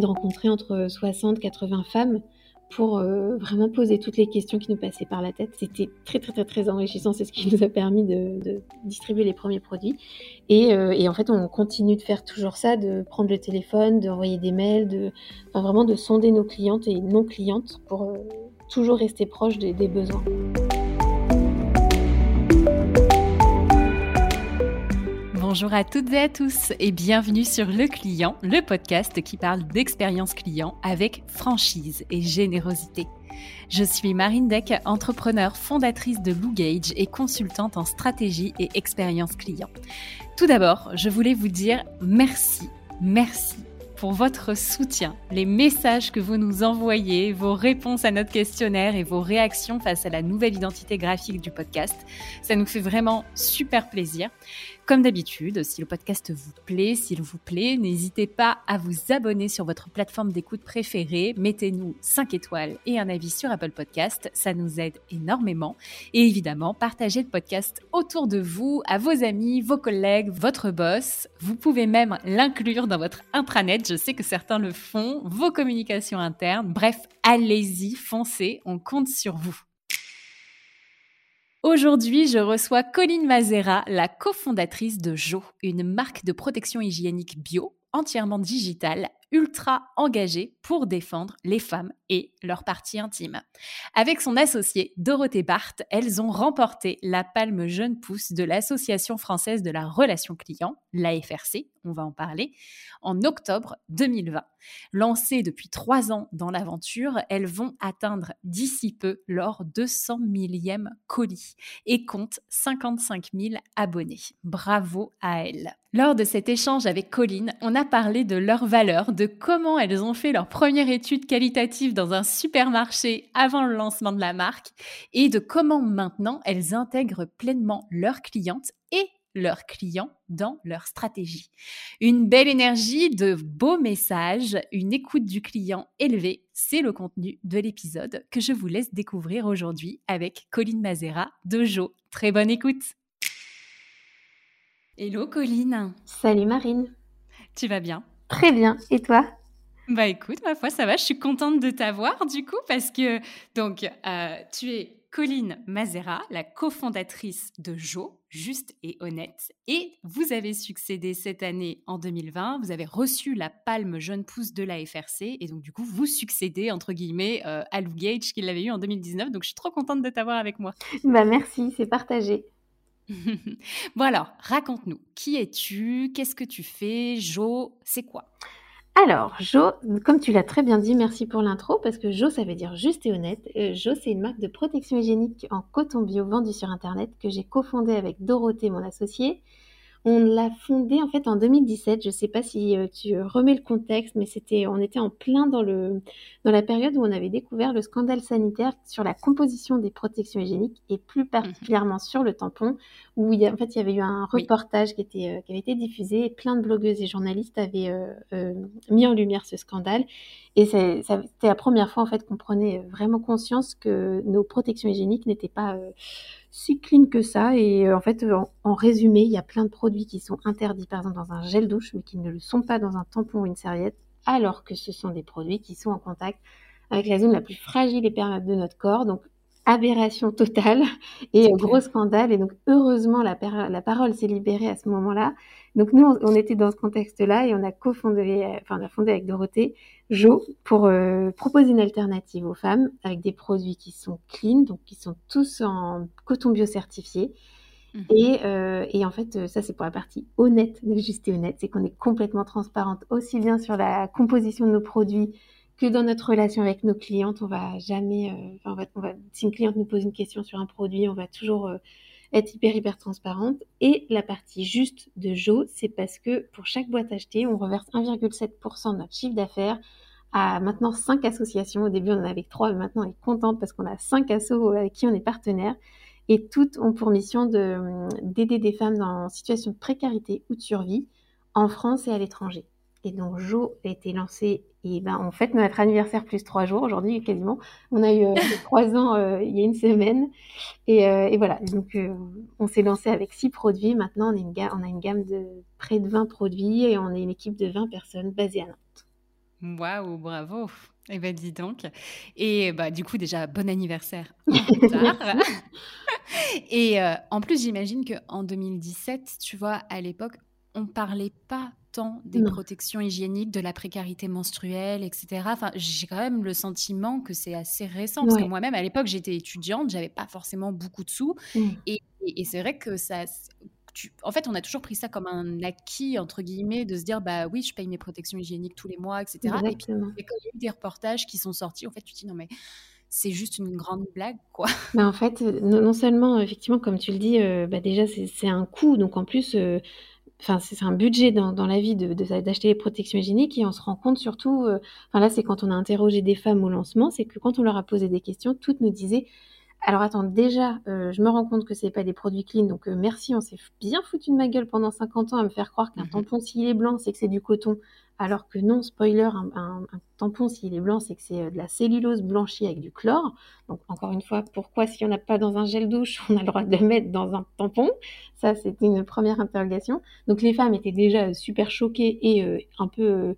de rencontrer entre 60 80 femmes pour euh, vraiment poser toutes les questions qui nous passaient par la tête. C'était très très très très enrichissant, c'est ce qui nous a permis de, distribuer les premiers produits. Euh, et, en fait, on continue de faire toujours ça, de prendre le téléphone, d'envoyer des mails, de vraiment de sonder nos clientes et non clientes pour euh, toujours rester proche des besoins. Bonjour à toutes et à tous et bienvenue sur Le Client, le podcast qui parle d'expérience client avec franchise et générosité. Je suis Marine Deck, entrepreneur, fondatrice de Lou Gage et consultante en stratégie et expérience client. Tout d'abord, je voulais vous dire merci, merci pour votre soutien, les messages que vous nous envoyez, vos réponses à notre questionnaire et vos réactions face à la nouvelle identité graphique du podcast. Ça nous fait vraiment super plaisir. Comme d'habitude, si le podcast vous plaît, s'il vous plaît, n'hésitez pas à vous abonner sur votre plateforme d'écoute préférée. Mettez-nous 5 étoiles et un avis sur Apple Podcast. Ça nous aide énormément. Et évidemment, partagez le podcast autour de vous, à vos amis, vos collègues, votre boss. Vous pouvez même l'inclure dans votre intranet. Je sais que certains le font, vos communications internes. Bref, allez-y, foncez. On compte sur vous. Aujourd'hui, je reçois Colline Mazera, la cofondatrice de Jo, une marque de protection hygiénique bio entièrement digitale, ultra engagée pour défendre les femmes et leurs parties intimes. Avec son associée Dorothée Barthes, elles ont remporté la palme jeune pousse de l'Association française de la relation client, l'AFRC, on va en parler, en octobre 2020. Lancées depuis trois ans dans l'aventure, elles vont atteindre d'ici peu leur 200 millième colis et comptent 55 000 abonnés. Bravo à elles. Lors de cet échange avec Colline, on a parlé de leurs valeurs, de comment elles ont fait leur première étude qualitative dans un supermarché avant le lancement de la marque et de comment maintenant elles intègrent pleinement leurs clientes et leurs clients dans leur stratégie. Une belle énergie, de beaux messages, une écoute du client élevée, c'est le contenu de l'épisode que je vous laisse découvrir aujourd'hui avec Colline Mazera de Jo. Très bonne écoute. Hello Colline. Salut Marine. Tu vas bien? Très bien. Et toi? Bah écoute, ma foi, ça va. Je suis contente de t'avoir du coup parce que donc euh, tu es Colline Mazera, la cofondatrice de Jo, juste et honnête. Et vous avez succédé cette année en 2020. Vous avez reçu la palme jeune pousse de la FRC. Et donc, du coup, vous succédez, entre guillemets, euh, à Lou Gage qui l'avait eu en 2019. Donc, je suis trop contente de t'avoir avec moi. Bah, merci, c'est partagé. Bon alors, raconte-nous, qui es-tu? Qu'est-ce que tu fais? Jo, c'est quoi? Alors, Jo, comme tu l'as très bien dit, merci pour l'intro, parce que Jo, ça veut dire juste et honnête. Euh, jo, c'est une marque de protection hygiénique en coton bio vendue sur Internet que j'ai cofondée avec Dorothée, mon associée. On l'a fondée en fait en 2017. Je ne sais pas si euh, tu remets le contexte, mais c'était, on était en plein dans le dans la période où on avait découvert le scandale sanitaire sur la composition des protections hygiéniques et plus mmh particulièrement sur le tampon, où il y a, en fait il y avait eu un reportage qui était euh, qui avait été diffusé et plein de blogueuses et journalistes avaient euh, mis en lumière ce scandale. Et c'était la première fois en fait qu'on prenait vraiment conscience que nos protections hygiéniques n'étaient pas si clean que ça. Et euh, en fait, en, résumé, il y a plein de produits qui sont interdits, par exemple, dans un gel douche, mais qui ne le sont pas dans un tampon ou une serviette, alors que ce sont des produits qui sont en contact avec la zone la plus fragile et perméable de notre corps. Donc, aberration totale et gros scandale. Et donc, heureusement, la, la parole s'est libérée à ce moment-là. Donc, nous, on, était dans ce contexte-là et on a cofondé, enfin, on a fondé avec Dorothée Jo pour euh, proposer une alternative aux femmes avec des produits qui sont clean, donc qui sont tous en coton bio certifié. Mhm. Et, euh, et, en fait, ça, c'est pour la partie honnête de Juste et Honnête, c'est qu'on est complètement transparente aussi bien sur la composition de nos produits que dans notre relation avec nos clientes, on va jamais, euh, enfin, on va, si une cliente nous pose une question sur un produit, on va toujours euh, être hyper hyper transparente. Et la partie juste de Jo, c'est parce que pour chaque boîte achetée, on reverse 1,7% de notre chiffre d'affaires à maintenant 5 associations. Au début, on en avait 3, mais maintenant on est contente parce qu'on a 5 assos avec qui on est partenaire. Et toutes ont pour mission d'aider des femmes dans situation de précarité ou de survie en France et à l'étranger. Et donc Jo a été lancé et ben on fête notre anniversaire plus trois jours aujourd'hui quasiment. On a eu euh, trois ans euh, il y a une semaine et, euh, et voilà. Donc on s'est lancé avec six produits. Maintenant on, est une on a une gamme de près de 20 produits et on est une équipe de 20 personnes basées à Nantes. Waouh, bravo. Eh ben dis donc. Et bah du coup déjà bon anniversaire Et en plus j'imagine que en 2017, tu vois, à l'époque, on parlait pas tant des protections hygiéniques, de la précarité menstruelle, etc. Enfin, j'ai quand même le sentiment que c'est assez récent parce que moi-même à l'époque j'étais étudiante, j'avais pas forcément beaucoup de sous mmh. et, et c'est vrai que ça en fait, on a toujours pris ça comme un acquis, entre guillemets, de se dire, bah oui, je paye mes protections hygiéniques tous les mois, etc. Et puis, quand il y a eu des reportages qui sont sortis, en fait, tu te dis, non, mais c'est juste une grande blague, quoi. Bah, en fait, non, seulement, effectivement, comme tu le dis, euh, bah, déjà, c'est un coût. Donc, en plus, euh, enfin, c'est un budget dans, la vie d'acheter de, les protections hygiéniques. Et on se rend compte surtout, enfin, là, c'est quand on a interrogé des femmes au lancement, c'est que quand on leur a posé des questions, toutes nous disaient alors attends, déjà, euh, je me rends compte que c'est pas des produits clean, donc euh, merci, on s'est bien foutu de ma gueule pendant 50 ans à me faire croire qu'un mmh tampon s'il est blanc, c'est que c'est du coton, alors que non, spoiler, un, tampon s'il est blanc, c'est que c'est euh, de la cellulose blanchie avec du chlore. Donc encore une fois, pourquoi si on n'a pas dans un gel douche, on a le droit de le mettre dans un tampon? Ça, c'était une première interrogation. Donc les femmes étaient déjà super choquées et un peu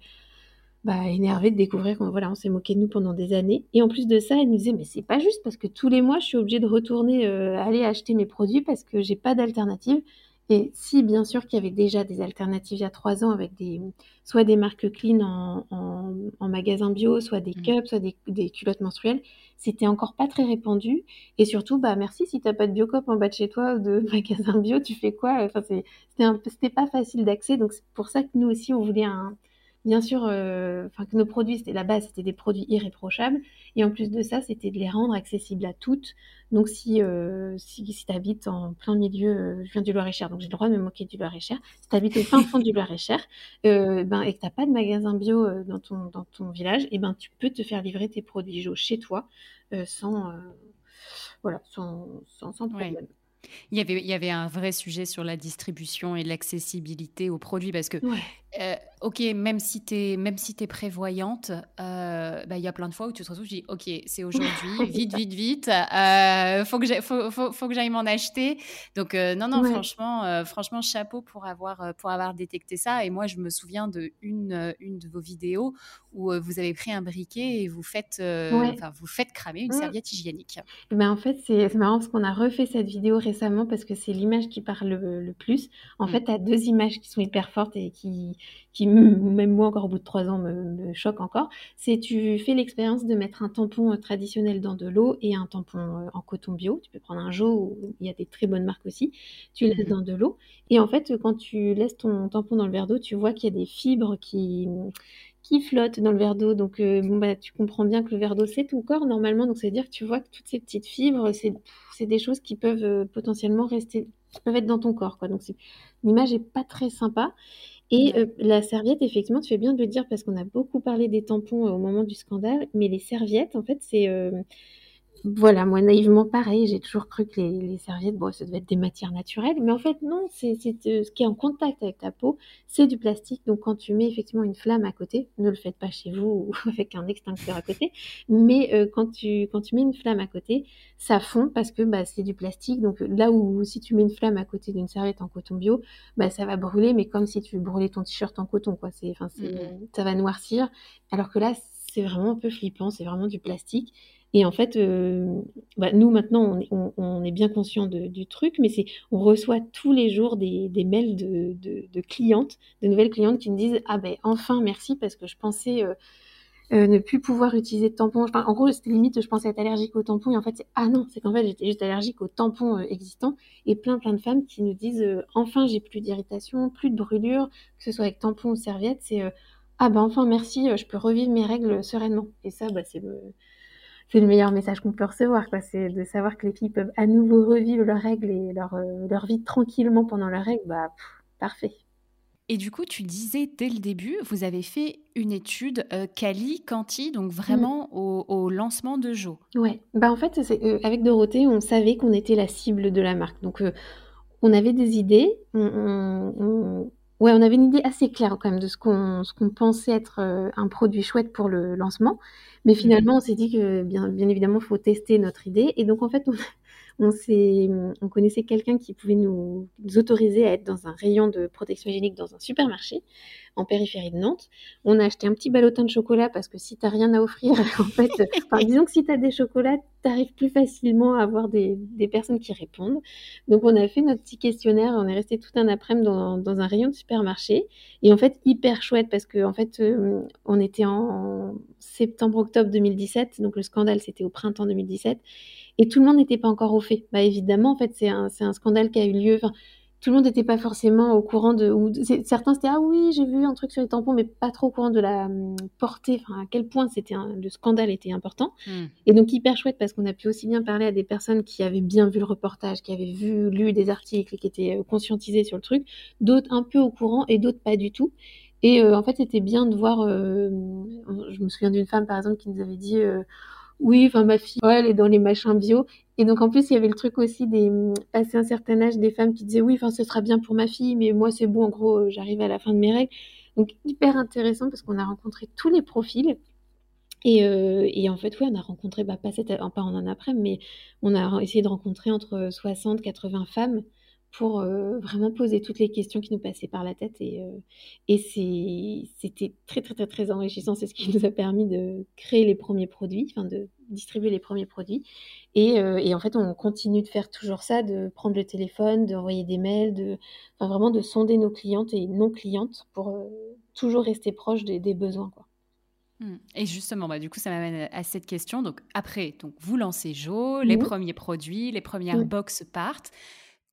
bah, énervée de découvrir qu'on voilà, on s'est moqué de nous pendant des années. Et en plus de ça, elle nous disait mais c'est pas juste parce que tous les mois je suis obligée de retourner euh, aller acheter mes produits parce que j'ai pas d'alternative. Et si bien sûr qu'il y avait déjà des alternatives il y a trois ans avec des soit des marques clean en, en, magasin bio, soit des mmh. cups, soit des, culottes menstruelles, c'était encore pas très répandu. Et surtout, bah merci si t'as pas de biocop en bas de chez toi ou de magasin bio, tu fais quoi? Enfin c'était pas facile d'accès. Donc c'est pour ça que nous aussi on voulait un bien sûr, euh, enfin que nos produits, c'était la base, c'était des produits irréprochables. Et en plus de ça, c'était de les rendre accessibles à toutes. Donc si, euh, si, si tu habites en plein milieu, euh, je viens du Loir-et-Cher, donc j'ai le droit de me moquer du Loir-et-Cher. Si tu habites au fin fond du Loir-et-Cher ben, et que tu n'as pas de magasin bio dans, ton, dans ton village, et ben, tu peux te faire livrer tes produits Jo chez toi sans, voilà, sans, sans, problème. Il y, avait, il y avait un vrai sujet sur la distribution et l'accessibilité aux produits parce que euh, ok, même si tu es, même si es prévoyante, euh, bah, il y a plein de fois où tu te retrouves, tu dis, ok, c'est aujourd'hui, vite, vite, vite, euh, faut que j'aille faut, faut, faut m'en acheter. Donc, non, non, franchement, franchement, chapeau pour avoir, pour avoir détecté ça. Et moi, je me souviens de une, une de vos vidéos où vous avez pris un briquet et vous faites, vous faites cramer une serviette hygiénique. Ben, en fait, c'est marrant parce qu'on a refait cette vidéo récemment parce que c'est l'image qui parle le, plus. En mmh. fait, tu as deux images qui sont hyper fortes et qui, qui même moi encore au bout de trois ans me, choque encore, c'est tu fais l'expérience de mettre un tampon euh, traditionnel dans de l'eau et un tampon euh, en coton bio. Tu peux prendre un Jo, il y a des très bonnes marques aussi. Tu laisses mmh dans de l'eau et en fait quand tu laisses ton tampon dans le verre d'eau, tu vois qu'il y a des fibres qui qui flottent dans le verre d'eau. Donc, euh, bon, bah, tu comprends bien que le verre d'eau, c'est ton corps normalement. Donc, ça veut dire que tu vois que toutes ces petites fibres, c'est des choses qui peuvent potentiellement rester, qui peuvent être dans ton corps. Quoi. Donc, l'image est pas très sympa. Et euh, la serviette, effectivement, tu fais bien de le dire parce qu'on a beaucoup parlé des tampons euh, au moment du scandale, mais les serviettes, en fait, c'est euh, voilà, moi naïvement pareil, j'ai toujours cru que les, serviettes, bon, ça devait être des matières naturelles, mais en fait non, c'est euh, ce qui est en contact avec ta peau, c'est du plastique. Donc quand tu mets effectivement une flamme à côté, ne le faites pas chez vous ou avec un extincteur à côté, mais euh, quand tu quand tu mets une flamme à côté, ça fond parce que bah, c'est du plastique. Donc là où si tu mets une flamme à côté d'une serviette en coton bio, bah ça va brûler, mais comme si tu brûlais ton t-shirt en coton, quoi. C'est, enfin, mmh ça va noircir. Alors que là, c'est vraiment un peu flippant, c'est vraiment du plastique. Et en fait, euh, bah, nous maintenant, on, est bien conscient du truc, mais on reçoit tous les jours des, mails de, clientes, de nouvelles clientes qui nous disent ah ben enfin merci parce que je pensais euh, euh, ne plus pouvoir utiliser de tampons. en gros, c'était limite, je pensais être allergique aux tampons et en fait, c'est ah non, c'est qu'en fait j'étais juste allergique aux tampons existants et plein plein de femmes qui nous disent enfin j'ai plus d'irritation, plus de brûlure, que ce soit avec tampons ou serviettes, c'est ah ben enfin merci, je peux revivre mes règles sereinement. Et ça, bah, c'est c'est le meilleur message qu'on peut recevoir, quoi. C'est de savoir que les filles peuvent à nouveau revivre leurs règles et leur, euh, leur vie tranquillement pendant leurs règles, bah, parfait. Et du coup, tu disais dès le début, vous avez fait une étude euh, Cali, Canti, donc vraiment mm. au, lancement de Jo. Ouais, bah en fait, euh, avec Dorothée, on savait qu'on était la cible de la marque. Donc, on avait des idées, on, Ouais, on avait une idée assez claire quand même de ce qu'on pensait être euh, un produit chouette pour le lancement. Mais mmh finalement, on s'est dit que bien, bien évidemment, il faut tester notre idée. Et donc, en fait, on, on, on connaissait quelqu'un qui pouvait nous, autoriser à être dans un rayon de protection hygiénique dans un supermarché en périphérie de Nantes. On a acheté un petit ballotin de chocolat parce que si tu n'as rien à offrir, en fait, disons que si tu as des chocolats, tu arrives plus facilement à avoir des, personnes qui répondent. Donc on a fait notre petit questionnaire, on est resté tout un après-midi dans, dans, un rayon de supermarché et en fait hyper chouette parce que en fait euh, on était en septembre-octobre 2017, donc le scandale c'était au printemps 2017 et tout le monde n'était pas encore au fait. Bah évidemment en fait c'est un, un, scandale qui a eu lieu tout le monde n'était pas forcément au courant de. Ou, certains c'était ah oui j'ai vu un truc sur les tampons, mais pas trop au courant de la hum, portée, enfin à quel point c'était le scandale était important. Hmm. Et donc hyper chouette parce qu'on a pu aussi bien parler à des personnes qui avaient bien vu le reportage, qui avaient vu lu des articles qui étaient euh, conscientisées sur le truc, d'autres un peu au courant et d'autres pas du tout. Et euh, en fait c'était bien de voir. Euh, je me souviens d'une femme par exemple qui nous avait dit oui, enfin ma fille, elle est dans les machins bio. Et donc en plus, il y avait le truc aussi des passé un certain âge des femmes qui disaient oui, enfin ce sera bien pour ma fille, mais moi c'est bon, en gros, euh, j'arrive à la fin de mes règles. Donc hyper intéressant parce qu'on a rencontré tous les profils. Et, euh, et, en fait, oui, on a rencontré, bah, pas, cette, pas en un après, mais on a essayé de rencontrer entre 60 80 femmes pour euh, vraiment poser toutes les questions qui nous passaient par la tête. Et, euh, et c'était très, très, très, très enrichissant. C'est ce qui nous a permis de créer les premiers produits, enfin de distribuer les premiers produits. Et, euh, et, en fait, on continue de faire toujours ça, de prendre le téléphone, d'envoyer des mails, de, enfin, vraiment de sonder nos clientes et non clientes pour toujours rester proche des, des besoins. Quoi. Mmh. Et justement, bah, du coup, ça m'amène à cette question. Donc, après, donc, vous lancez Jo, les premiers produits, les premières box partent.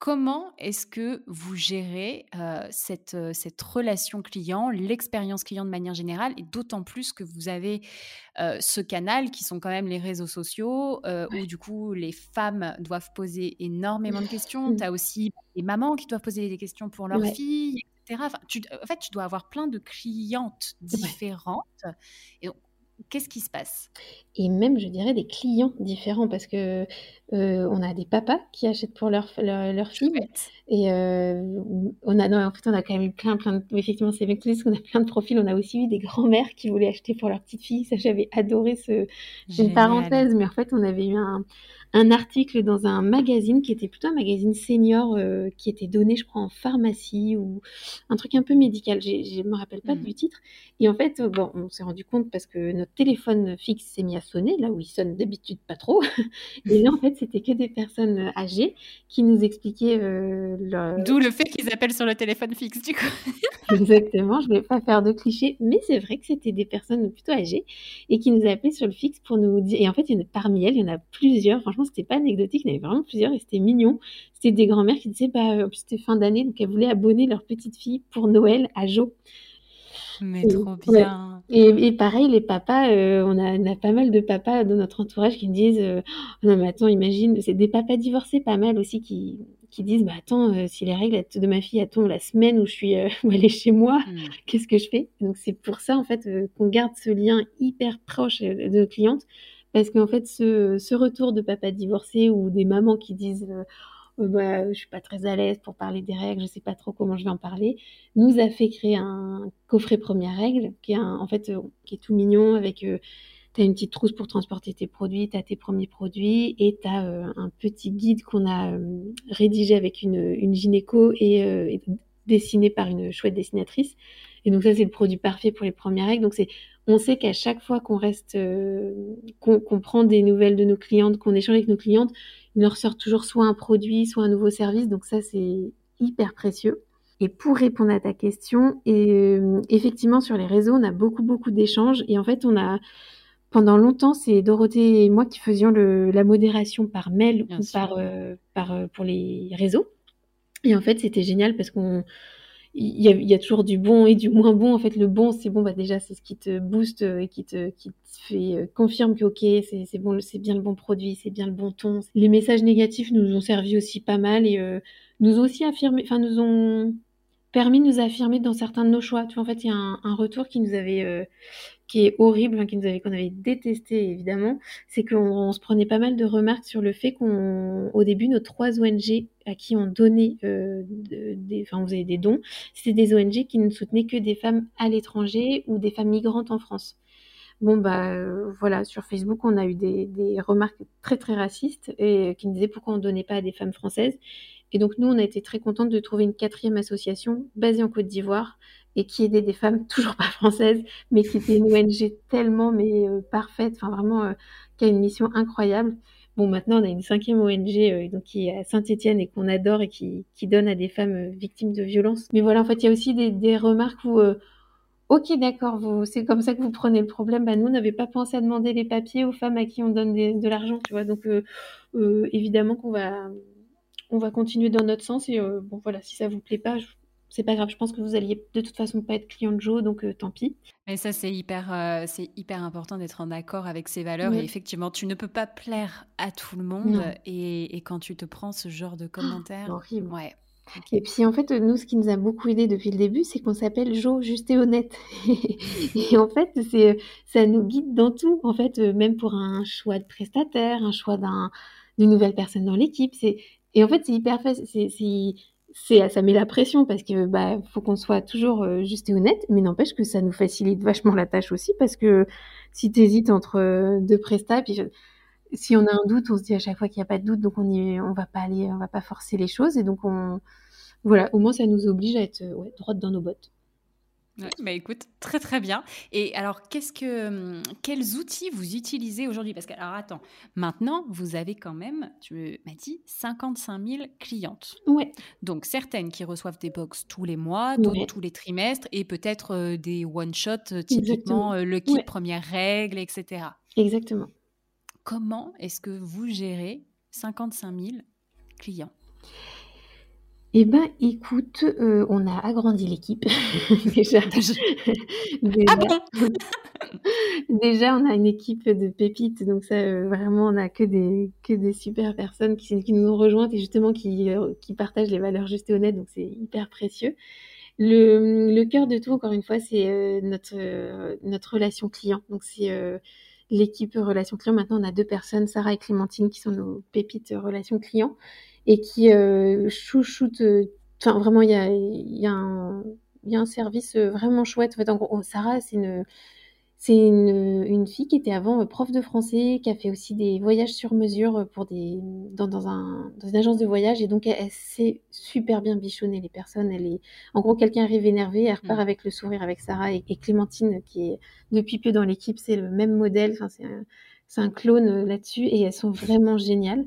Comment est-ce que vous gérez cette, cette relation client, l'expérience client de manière générale, et d'autant plus que vous avez ce canal qui sont quand même les réseaux sociaux, où du coup les femmes doivent poser énormément de questions. Mmh. Tu as aussi les mamans qui doivent poser des questions pour leurs filles, etc. tu, en fait, tu dois avoir plein de clientes différentes. Et Qu'est-ce qui se passe? Et même, je dirais, des clients différents parce que euh, on a des papas qui achètent pour leur, leur, filles. Et euh, on a, non, en fait, on a quand même eu plein, plein de, effectivement, c'est bien qu'on a plein de profils. On a aussi eu des grands-mères qui voulaient acheter pour leur petite fille. Ça, j'avais adoré ce, c'est une parenthèse, mais en fait, on avait eu un, un article dans un magazine qui était plutôt un magazine senior euh, qui était donné, je crois, en pharmacie ou un truc un peu médical. Je ne me rappelle pas mmh. du titre. Et en fait, bon, on s'est rendu compte parce que notre téléphone fixe s'est mis à sonner, là où il sonne d'habitude pas trop. Et là, en fait, c'était que des personnes âgées qui nous expliquaient euh, D'où le fait qu'ils appellent sur le téléphone fixe, du coup. Exactement, je ne vais pas faire de clichés, mais c'est vrai que c'était des personnes plutôt âgées et qui nous appelaient sur le fixe pour nous dire. Et en fait, il y en a, parmi elles, il y en a plusieurs. Franchement, c'était pas anecdotique, il y en avait vraiment plusieurs et c'était mignon. C'était des grands-mères qui disaient, bah, c'était fin d'année, donc elles voulaient abonner leur petite fille pour Noël à Jo. Mais trop bien. Et, pareil, les papas, euh, on, a, on, a, pas mal de papas dans notre entourage qui me disent euh, Non, mais attends, imagine, c'est des papas divorcés pas mal aussi qui, qui disent Bah attends, euh, si les règles de ma fille attendent la semaine où je suis où elle est chez moi, hmm. qu'est-ce que je fais? Donc c'est pour ça en fait qu'on garde ce lien hyper proche de nos clientes parce qu'en fait, ce, retour de papa divorcé ou des mamans qui disent euh, euh bah, je suis pas très à l'aise pour parler des règles, je sais pas trop comment je vais en parler, nous a fait créer un coffret première règle qui est en fait euh, qui est tout mignon avec euh, tu as une petite trousse pour transporter tes produits, tu as tes premiers produits et tu as un petit guide qu'on a rédigé avec une, gynéco et, dessiné par une chouette dessinatrice. Et donc ça c'est le produit parfait pour les premières règles. Donc c'est on sait qu'à chaque fois qu'on reste, euh, qu'on prend des nouvelles de nos clientes, qu'on échange avec nos clientes, il nous ressort toujours soit un produit, soit un nouveau service. Donc ça, c'est hyper précieux. Et pour répondre à ta question, et, euh, effectivement, sur les réseaux, on a beaucoup, beaucoup d'échanges. Et en fait, on a, pendant longtemps, c'est Dorothée et moi qui faisions le, la modération par mail ou par, euh, par, pour les réseaux. Et en fait, c'était génial parce qu'on il y, a, il y, a, toujours du bon et du moins bon. En fait, le bon, c'est bon, bah déjà, c'est ce qui te booste et qui te, qui te fait euh, confirme que ok, c'est bon, c'est bien le bon produit, c'est bien le bon ton. Les messages négatifs nous ont servi aussi pas mal et euh, nous ont aussi affirmé, enfin nous ont permis de nous affirmer dans certains de nos choix. En fait, il y a un, retour qui nous avait, euh, qui est horrible, hein, qui nous avait, qu'on avait détesté évidemment, c'est qu'on se prenait pas mal de remarques sur le fait qu'on, au début, nos trois ONG à qui on donnait euh, des, faisait des dons, c'était des ONG qui ne soutenaient que des femmes à l'étranger ou des femmes migrantes en France. Bon, bah, voilà, sur Facebook, on a eu des, des, remarques très, très racistes et qui nous disaient pourquoi on donnait pas à des femmes françaises. Et donc, nous, on a été très contente de trouver une quatrième association basée en Côte d'Ivoire et qui aidait des femmes toujours pas françaises, mais qui était une ONG tellement mais parfaite, enfin vraiment qui a une mission incroyable. Bon, maintenant, on a une cinquième ONG euh, donc, qui est à Saint-Etienne et qu'on adore et qui, qui, donne à des femmes euh, victimes de violences. Mais voilà, en fait, il y a aussi des, des remarques où, euh, ok, d'accord, c'est comme ça que vous prenez le problème. Bah, nous, on n'avait pas pensé à demander les papiers aux femmes à qui on donne de l'argent, tu vois. Donc, évidemment qu'on va, on va continuer dans notre sens. Et bon, voilà, si ça vous plaît pas, je, c'est pas grave. Je pense que vous alliez de toute façon pas être client de Joe, donc euh, tant pis. Mais ça, c'est hyper, euh, c'est hyper important d'être en accord avec ses valeurs. Et effectivement, tu ne peux pas plaire à tout le monde. Et, quand tu te prends ce genre de commentaires, horrible. Ouais. Et puis en fait, nous, ce qui nous a beaucoup aidé depuis le début, c'est qu'on s'appelle Joe juste et honnête. et en fait, c'est, ça nous guide dans tout. En fait, euh, même pour un choix de prestataire, un choix d'un, d'une nouvelle personne dans l'équipe, c'est et en fait, c'est hyper facile. C'est, ça met la pression parce que bah faut qu'on soit toujours euh, juste et honnête, mais n'empêche que ça nous facilite vachement la tâche aussi parce que si tu hésites entre euh, deux prestats, puis si on a un doute, on se dit à chaque fois qu'il n'y a pas de doute, donc on y, on va pas aller, on va pas forcer les choses et donc on voilà, au moins ça nous oblige à être euh, ouais, droite dans nos bottes. Ouais, bah écoute, très très bien. Et alors, qu'est-ce que, hum, quels outils vous utilisez aujourd'hui? Parce que, alors attends, maintenant, vous avez quand même, tu m'as dit, 55 000 clientes. Ouais. Donc, certaines qui reçoivent des box tous les mois, d'autres tous les trimestres, et peut-être euh, des one-shot, euh, typiquement euh, le kit première règle, etc. Exactement. Comment est-ce que vous gérez 55 000 clients? Eh ben, écoute, euh, on a agrandi l'équipe déjà. Ah bon? Déjà, on a une équipe de pépites, donc ça, euh, vraiment, on a que des que des super personnes qui, qui nous ont rejointes et justement qui euh, qui partagent les valeurs justes et honnêtes, donc c'est hyper précieux. Le le cœur de tout, encore une fois, c'est notre notre relation client. Donc c'est l'équipe relation client. Maintenant, on a deux personnes, Sarah et Clémentine, qui sont nos pépites relation client et qui euh, chouchoute. Euh, enfin, vraiment, il y a, y, a un, y a un service euh, vraiment chouette. En fait, en gros, Sarah, c'est une. C'est une, une, fille qui était avant prof de français, qui a fait aussi des voyages sur mesure pour des, dans, dans, un, dans une agence de voyage. Et donc, elle, sait super bien bichonner les personnes. Elle est, en gros, quelqu'un arrive énervé, elle repart mmh. avec le sourire avec Sarah et, et, Clémentine, qui est depuis peu dans l'équipe, c'est le même modèle. Enfin, c'est un, un, clone là-dessus et elles sont vraiment géniales.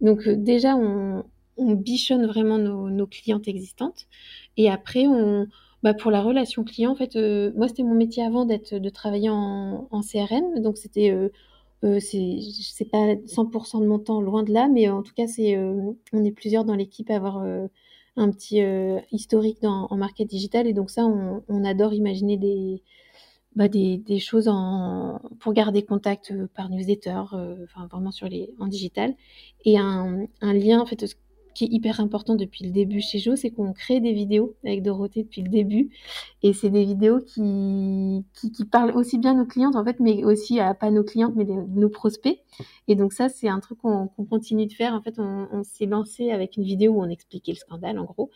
Donc euh, déjà, on, bichonne vraiment nos, clientes existantes. Et après, on, bah pour la relation client, en fait, euh, moi, c'était mon métier avant d'être, de travailler en, CRM. Donc, c'était, euh, c'est, pas 100% de mon temps, loin de là, mais en tout cas, c'est, on est plusieurs dans l'équipe à avoir un petit historique dans, en market digital. Et donc, ça, on adore imaginer des, bah, des, des, choses en, pour garder contact euh, par newsletter, euh, enfin vraiment sur les, en digital. Et un, un lien, en fait, qui est hyper important depuis le début chez Jo, c'est qu'on crée des vidéos avec Dorothée depuis le début. Et c'est des vidéos qui, qui, parlent aussi bien nos clientes, en fait, mais aussi à pas nos clientes, mais nos prospects. Et donc ça, c'est un truc qu'on continue de faire. En fait, on, s'est lancé avec une vidéo où on expliquait le scandale, en gros.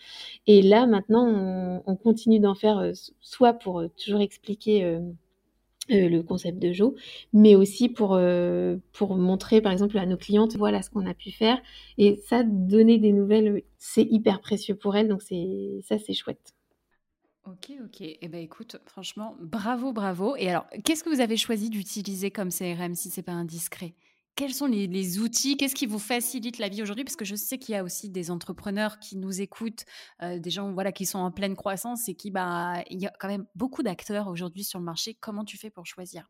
Et là, maintenant, on, on continue d'en faire, euh, soit pour euh, toujours expliquer... Euh, euh, le concept de Jo, mais aussi pour, euh, pour montrer par exemple à nos clientes voilà ce qu'on a pu faire et ça donner des nouvelles c'est hyper précieux pour elles donc c'est ça c'est chouette. Ok, ok. Eh ben écoute, franchement, bravo, bravo. Et alors, qu'est-ce que vous avez choisi d'utiliser comme CRM si c'est pas indiscret? Quels sont les, outils Qu'est-ce qui vous facilite la vie aujourd'hui? Parce que je sais qu'il y a aussi des entrepreneurs qui nous écoutent, euh, des gens voilà qui sont en pleine croissance et qui bah il y a quand même beaucoup d'acteurs aujourd'hui sur le marché. Comment tu fais pour choisir?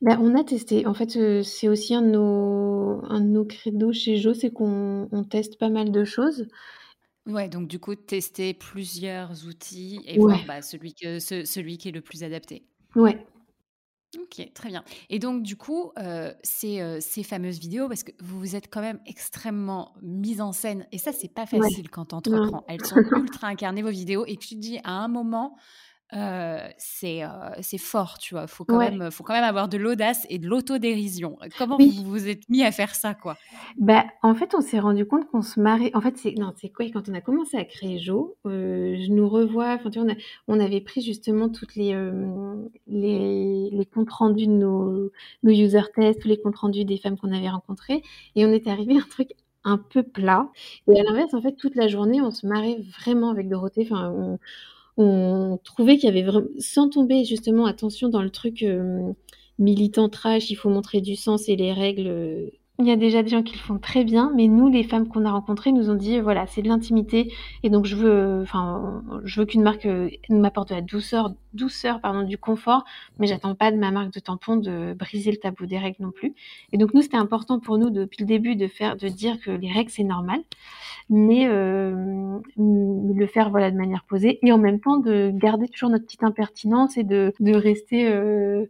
Bah, on a testé. En fait, euh, c'est aussi un de nos un de nos credos chez Jo, c'est qu'on teste pas mal de choses. Ouais, donc du coup, tester plusieurs outils et voir bah, celui, que, celui qui est le plus adapté. Ouais, Ok, très bien. Et donc, du coup, euh, ces, euh, ces, fameuses vidéos, parce que vous vous êtes quand même extrêmement mise en scène, et ça, c'est pas facile quand tu entreprends. Elles sont ultra incarnées, vos vidéos, et tu te dis à un moment, c'est c'est fort, tu vois. Faut quand même, faut quand même avoir de l'audace et de l'autodérision. Comment vous vous êtes mis à faire ça, quoi? Bah, en fait, on s'est rendu compte qu'on se marrait. En fait, c'est non, c'est quoi? Quand on a commencé à créer Jo, je nous revois. Enfin, tu vois, on, on, avait pris justement toutes les les, les comptes rendus de nos, nos user tests, tous les comptes rendus des femmes qu'on avait rencontrées, et on est arrivé à un truc un peu plat. Et à l'inverse, en fait, toute la journée, on se marrait vraiment avec Dorothée. Enfin, on, on trouvait qu'il y avait vraiment, sans tomber justement, attention dans le truc euh, militant trash, il faut montrer du sens et les règles euh, il y a déjà des gens qui le font très bien, mais nous, les femmes qu'on a rencontrées, nous ont dit voilà, c'est de l'intimité, et donc je veux, enfin, je veux qu'une marque euh, m'apporte de la douceur, douceur, pardon, du confort, mais j'attends pas de ma marque de tampon de briser le tabou des règles non plus. Et donc nous, c'était important pour nous depuis le début de faire, de dire que les règles c'est normal, mais euh, le faire voilà de manière posée, et en même temps de garder toujours notre petite impertinence et de, rester euh,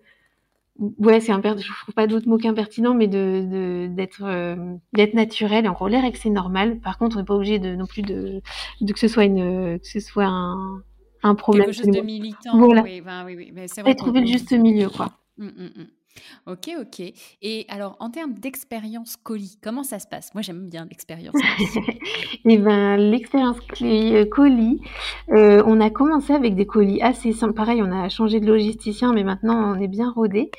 ouais, c'est un je trouve pas d'autre mot qu'impertinent, mais de d'être euh, d'être naturel. En gros, l'air et que c'est normal. Par contre, on n'est pas obligé de non plus de, de que ce soit une que ce soit un un problème. Quelque chose de militant. Voilà. Oui, ben, oui, oui. Mais c'est vrai. trouver le juste milieu, quoi. Mmh, mmh, mmh. Ok, ok. Et alors, en termes d'expérience colis, comment ça se passe? Moi, j'aime bien l'expérience. Eh ben, l'expérience euh, colis, euh, on a commencé avec des colis assez simples. Pareil, on a changé de logisticien, mais maintenant, on est bien rodé.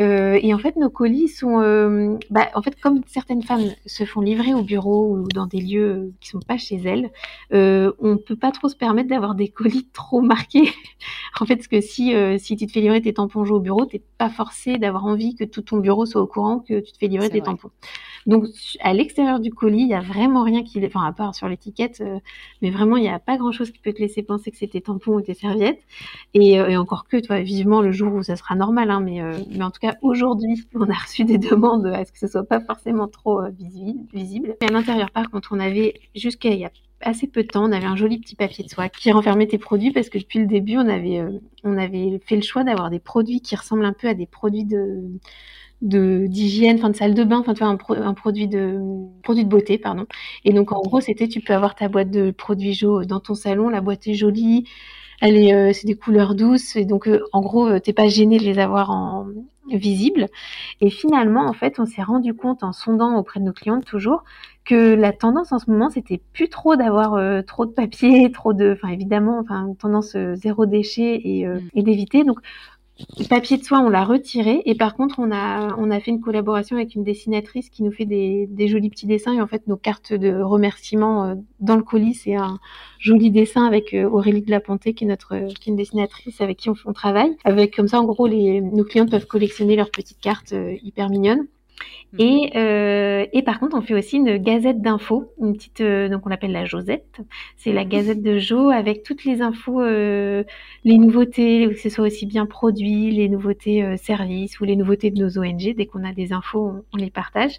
Euh, et en fait, nos colis sont, bah, en fait, comme certaines femmes se font livrer au bureau ou dans des lieux qui sont pas chez elles, on peut pas trop se permettre d'avoir des colis trop marqués. en fait, parce que si si tu te fais livrer tes tampons au bureau, t'es pas forcé d'avoir envie que tout ton bureau soit au courant que tu te fais livrer tes tampons. Donc, à l'extérieur du colis, il y a vraiment rien qui, enfin, à part sur l'étiquette, euh, mais vraiment, il n'y a pas grand chose qui peut te laisser penser que c'est tes tampons ou tes serviettes. Et, et encore que, toi, vivement le jour où ça sera normal, hein, mais mais en tout cas aujourd'hui, on a reçu des demandes à ce que ce soit pas forcément trop euh, visible. visible. à l'intérieur, par contre, on avait jusqu'à il y a assez peu de temps, on avait un joli petit papier de soie qui renfermait tes produits parce que depuis le début, on avait, euh, on avait fait le choix d'avoir des produits qui ressemblent un peu à des produits de de d'hygiène, enfin de salle de bain, enfin tu vois un, produit de produit de beauté pardon. Et donc en gros c'était tu peux avoir ta boîte de produits Jo dans ton salon, la boîte est jolie, elle est euh, c'est des couleurs douces et donc en gros t'es pas gêné de les avoir en visible. Et finalement, en fait, on s'est rendu compte en sondant auprès de nos clientes toujours que la tendance en ce moment, c'était plus trop d'avoir euh, trop de papier, trop de, enfin évidemment, enfin tendance euh, zéro déchet et, euh, mm. et d'éviter. Donc le papier de soie, on l'a retiré. Et par contre, on a, on a fait une collaboration avec une dessinatrice qui nous fait des, des jolis petits dessins. Et en fait, nos cartes de remerciement euh, dans le colis, c'est un joli dessin avec euh, Aurélie de la Ponté, qui est notre, qui est une dessinatrice avec qui on, on travaille. Avec comme ça, en gros, les, nos clients peuvent collectionner leurs petites cartes euh, hyper mignonnes. Mhm. Et, euh, et par contre, on fait aussi une gazette d'infos, une petite, euh, donc on l'appelle la Josette. C'est la gazette de Jo avec toutes les infos, euh, les nouveautés, que ce soit aussi bien produits, les nouveautés services ou les nouveautés de nos ONG. Dès qu'on a des infos, on, on, les partage.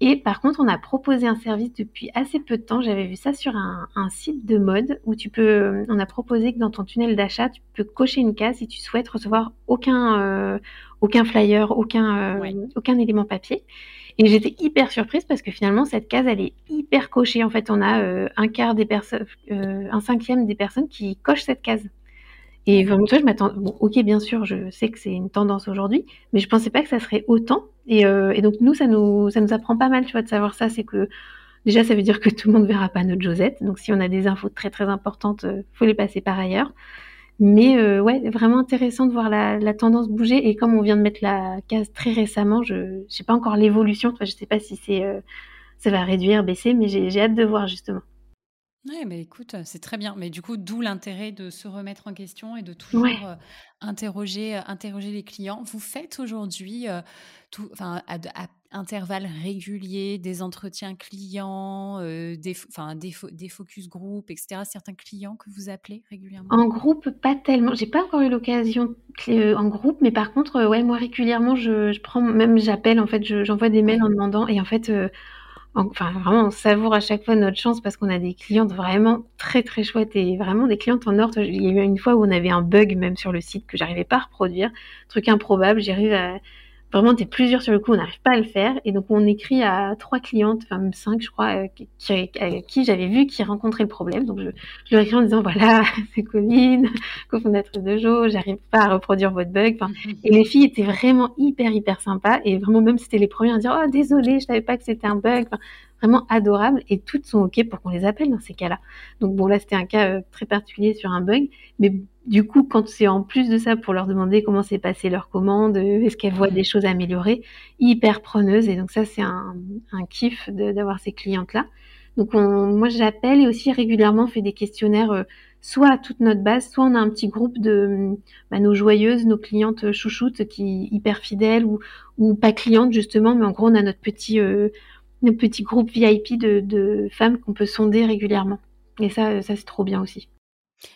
Et par contre, on a proposé un service depuis assez peu de temps. J'avais vu ça sur un, un, site de mode où tu peux, on a proposé que dans ton tunnel d'achat, tu peux cocher une case si tu souhaites recevoir aucun aucun flyer, aucun, euh, aucun élément papier. Et j'étais hyper surprise parce que finalement cette case elle est hyper cochée. En fait, on a euh, un quart des personnes, euh, un cinquième des personnes qui cochent cette case. Et vraiment, je m'attends. Bon, ok, bien sûr, je sais que c'est une tendance aujourd'hui, mais je pensais pas que ça serait autant. Et, et, donc nous, ça nous, ça nous apprend pas mal, tu vois, de savoir ça. C'est que déjà, ça veut dire que tout le monde verra pas notre Josette. Donc si on a des infos très très importantes, faut les passer par ailleurs. Mais euh, ouais, vraiment intéressant de voir la, la, tendance bouger. Et comme on vient de mettre la case très récemment, je ne pas encore l'évolution. Enfin, je sais pas si c'est euh, ça va réduire, baisser, mais j'ai hâte de voir justement. Oui, mais écoute, c'est très bien. Mais du coup, d'où l'intérêt de se remettre en question et de toujours ouais. euh, interroger, interroger les clients. Vous faites aujourd'hui, euh, enfin, à, à, intervalles réguliers, des entretiens clients, euh, des, enfin, des, des, focus group, etc. Certains clients que vous appelez régulièrement? En groupe, pas tellement. J'ai pas encore eu l'occasion euh, en groupe, mais par contre, euh, ouais, moi régulièrement, je, je prends, même j'appelle, en fait, j'envoie des mails en demandant, et en fait, euh, enfin vraiment on savoure à chaque fois notre chance parce qu'on a des clientes vraiment très très chouettes et vraiment des clientes en or. Il y a eu une fois où on avait un bug même sur le site que j'arrivais pas à reproduire, truc improbable. J'arrive à, vraiment, t'es plusieurs sur le coup, on n'arrive pas à le faire. Et donc, on écrit à trois clientes, enfin même cinq, je crois, euh, qui, qui, j'avais vu qui rencontraient le problème. Donc, je, je leur écris en disant, voilà, c'est Colline, cofondatrice de Jo, j'arrive pas à reproduire votre bug. Enfin, et les filles étaient vraiment hyper, hyper sympas. Et vraiment, même c'était les premières à dire, oh, désolé, je savais pas que c'était un bug. Enfin, vraiment adorable et toutes sont OK pour qu'on les appelle dans ces cas-là. Donc bon, là, c'était un cas euh, très particulier sur un bug, mais du coup, quand c'est en plus de ça pour leur demander comment s'est passé leur commande, euh, est-ce qu'elles voient des choses à améliorer, hyper preneuse. Et donc ça, c'est un, un kiff d'avoir ces clientes-là. Donc moi, j'appelle et aussi régulièrement on fait des questionnaires, euh, soit à toute notre base, soit on a un petit groupe de bah, nos joyeuses, nos clientes chouchoutes qui hyper fidèles ou, ou pas clientes justement, mais en gros on a notre petit nos petits groupes VIP de, de femmes qu'on peut sonder régulièrement. Et ça, ça c'est trop bien aussi.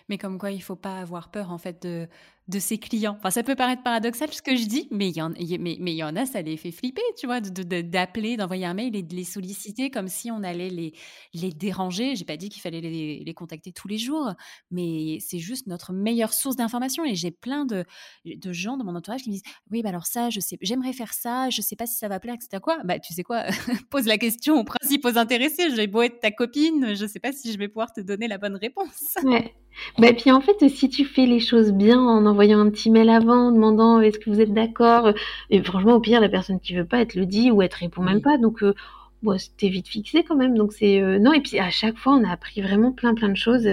Mais comme quoi, il faut pas avoir peur en fait de, de ses clients. Enfin, ça peut paraître paradoxal ce que je dis, mais il y en, mais, mais y en a, ça les fait flipper, tu vois, d'appeler, d'envoyer un mail et de les solliciter comme si on allait les, les déranger. J'ai pas dit qu'il fallait les, les, contacter tous les jours, mais c'est juste notre meilleure source d'information. Et j'ai plein de, de gens dans mon entourage qui me disent Oui, bah alors ça, je sais, j'aimerais faire ça, je sais pas si ça va plaire, etc. Quoi? Bah, tu sais quoi? Pose la question aux principaux intéressés. J'ai beau être ta copine, je sais pas si je vais pouvoir te donner la bonne réponse. Ouais. Bah, puis en fait, si tu fais les choses bien en envoyant un petit mail avant, en demandant est-ce que vous êtes d'accord, et franchement, au pire, la personne qui veut pas, elle te le dit ou elle te répond même pas. Donc, euh, bon, c'était vite fixé quand même. Donc, c'est. Euh, non, et puis à chaque fois, on a appris vraiment plein, plein de choses.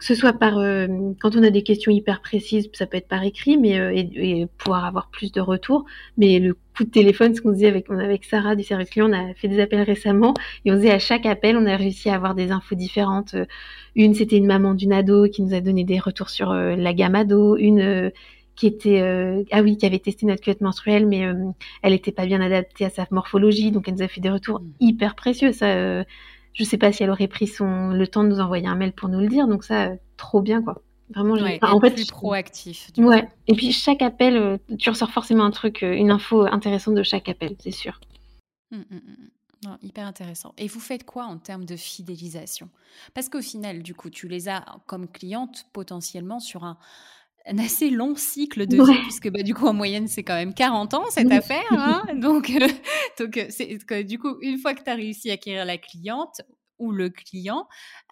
Euh, que ce soit par euh, quand on a des questions hyper précises, ça peut être par écrit, mais euh, et, pouvoir avoir plus de retours. Mais le coup de téléphone, ce qu'on disait avec avec Sarah du service client, on a fait des appels récemment et on disait à chaque appel, on a réussi à avoir des infos différentes. Une, c'était une maman d'une ado qui nous a donné des retours sur euh, la gamme ado. Une qui était ah oui qui avait testé notre culotte menstruelle mais elle était pas bien adaptée à sa morphologie donc elle nous a fait des retours mmh. hyper précieux ça je sais pas si elle aurait pris son le temps de nous envoyer un mail pour nous le dire. Donc ça, trop bien quoi. Vraiment, en fait, plus proactif. ouais. Et puis chaque appel, euh, tu ressors forcément un truc, euh, une info intéressante de chaque appel, c'est sûr. Mmh, mmh, mmh, hyper intéressant. Et vous faites quoi en termes de fidélisation? Parce qu'au final, du coup, tu les as comme clientes potentiellement sur un, un assez long cycle de vie, puisque bah, du coup, en moyenne, c'est quand même 40 ans cette affaire. Hein donc, euh, donc euh, c'est, du coup, une fois que tu as réussi à acquérir la cliente ou le client,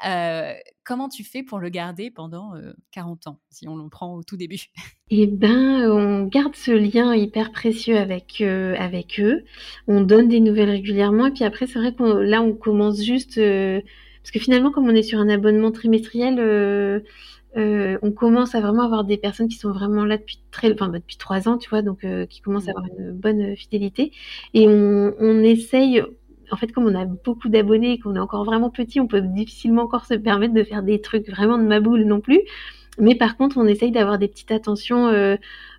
euh, comment tu fais pour le garder pendant 40 ans, si on le prend au tout début? Eh ben, on garde ce lien hyper précieux avec, avec eux. On donne des nouvelles régulièrement. Et puis après, c'est vrai qu'on là, on commence juste... parce que finalement, comme on est sur un abonnement trimestriel euh, on commence à vraiment avoir des personnes qui sont vraiment là depuis très, enfin, bah, depuis trois ans, tu vois, donc euh, qui commencent à avoir une bonne fidélité. Et on, on essaye, en fait, comme on a beaucoup d'abonnés et qu'on est encore vraiment petit, on peut difficilement encore se permettre de faire des trucs vraiment de ma boule non plus. Mais par contre, on essaye d'avoir des petites attentions, euh,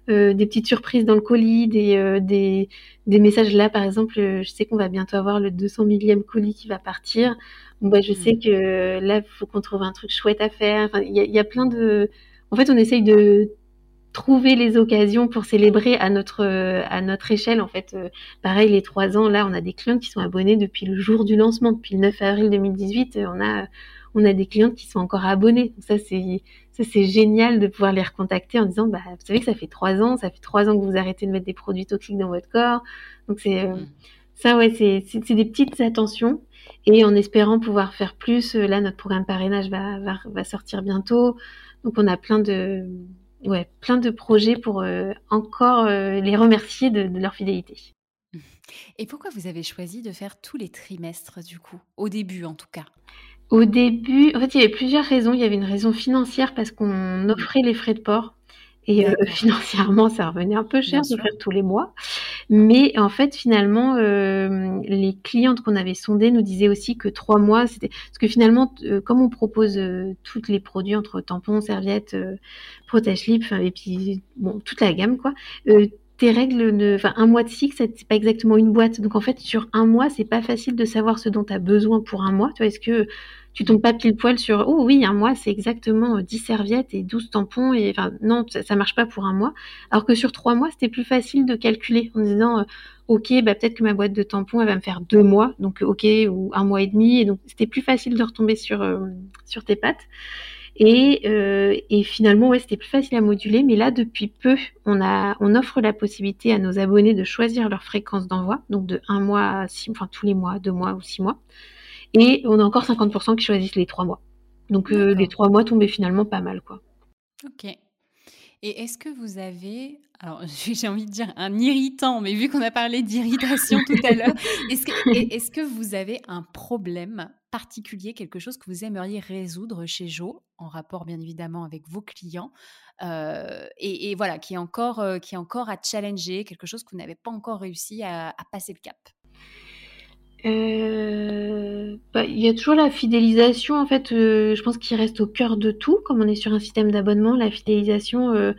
euh, des petites surprises dans le colis, des, euh, des, des, messages là, par exemple, je sais qu'on va bientôt avoir le 200 millième colis qui va partir. Bon, je sais mmh. que là, il faut qu'on trouve un truc chouette à faire. Il y, a, y, a, plein de... En fait, on essaye de trouver les occasions pour célébrer à notre à notre échelle en fait pareil les trois ans là on a des clients qui sont abonnés depuis le jour du lancement depuis le 9 avril 2018 on a on a des clients qui sont encore abonnés. Donc ça, c'est ça c'est génial de pouvoir les recontacter en disant, bah, vous savez que ça fait trois ans, ça fait trois ans que vous arrêtez de mettre des produits toxiques dans votre corps. Donc c'est euh, mm. ça, ouais, c'est c'est des petites attentions. Et en espérant pouvoir faire plus, euh, là, notre programme parrainage va, va, va sortir bientôt. Donc on a plein de ouais, plein de projets pour euh, encore les remercier de, de leur fidélité. Et pourquoi vous avez choisi de faire tous les trimestres du coup, au début en tout cas au début, en fait, il y avait plusieurs raisons. Il y avait une raison financière parce qu'on mmh. offrait les frais de port et euh, financièrement, ça revenait un peu cher de faire tous les mois. Mais en fait, finalement, euh, les clientes qu'on avait sondées nous disaient aussi que trois mois, c'était parce que finalement, euh, comme on propose tous les produits entre tampons, serviettes, protège-lip, et puis bon, toute la gamme, quoi tes règles, ne... enfin un mois de cycle, c'est pas exactement une boîte. Donc en fait, sur un mois, c'est pas facile de savoir ce dont tu as besoin pour un mois. Tu vois, est-ce que tu tombes pas pile poil sur oh oui, un mois, c'est exactement 10 serviettes et 12 tampons et enfin non, ça, ça marche pas pour un mois. Alors que sur trois mois, c'était plus facile de calculer en disant euh, ok, bah peut-être que ma boîte de tampons, elle va me faire deux mois, donc ok, ou un mois et demi, et donc c'était plus facile de retomber sur euh, sur tes pattes. Et, euh, et finalement, ouais, c'était plus facile à moduler. Mais là, depuis peu, on, a, on offre la possibilité à nos abonnés de choisir leur fréquence d'envoi, donc de un mois à six, enfin tous les mois, deux mois ou six mois. Et on a encore 50% qui choisissent les trois mois. Donc euh, les trois mois tombaient finalement pas mal, quoi. Ok. Et est-ce que vous avez, alors j'ai envie de dire un irritant, mais vu qu'on a parlé d'irritation tout à l'heure, est-ce que, est que vous avez un problème particulier, quelque chose que vous aimeriez résoudre chez Joe, en rapport bien évidemment avec vos clients, euh, et, voilà, qui est, encore, euh, qui est encore à challenger, quelque chose que vous n'avez pas encore réussi à, passer le cap? Euh, bah, il y a toujours la fidélisation en fait je pense qu'il reste au cœur de tout comme on est sur un système d'abonnement la fidélisation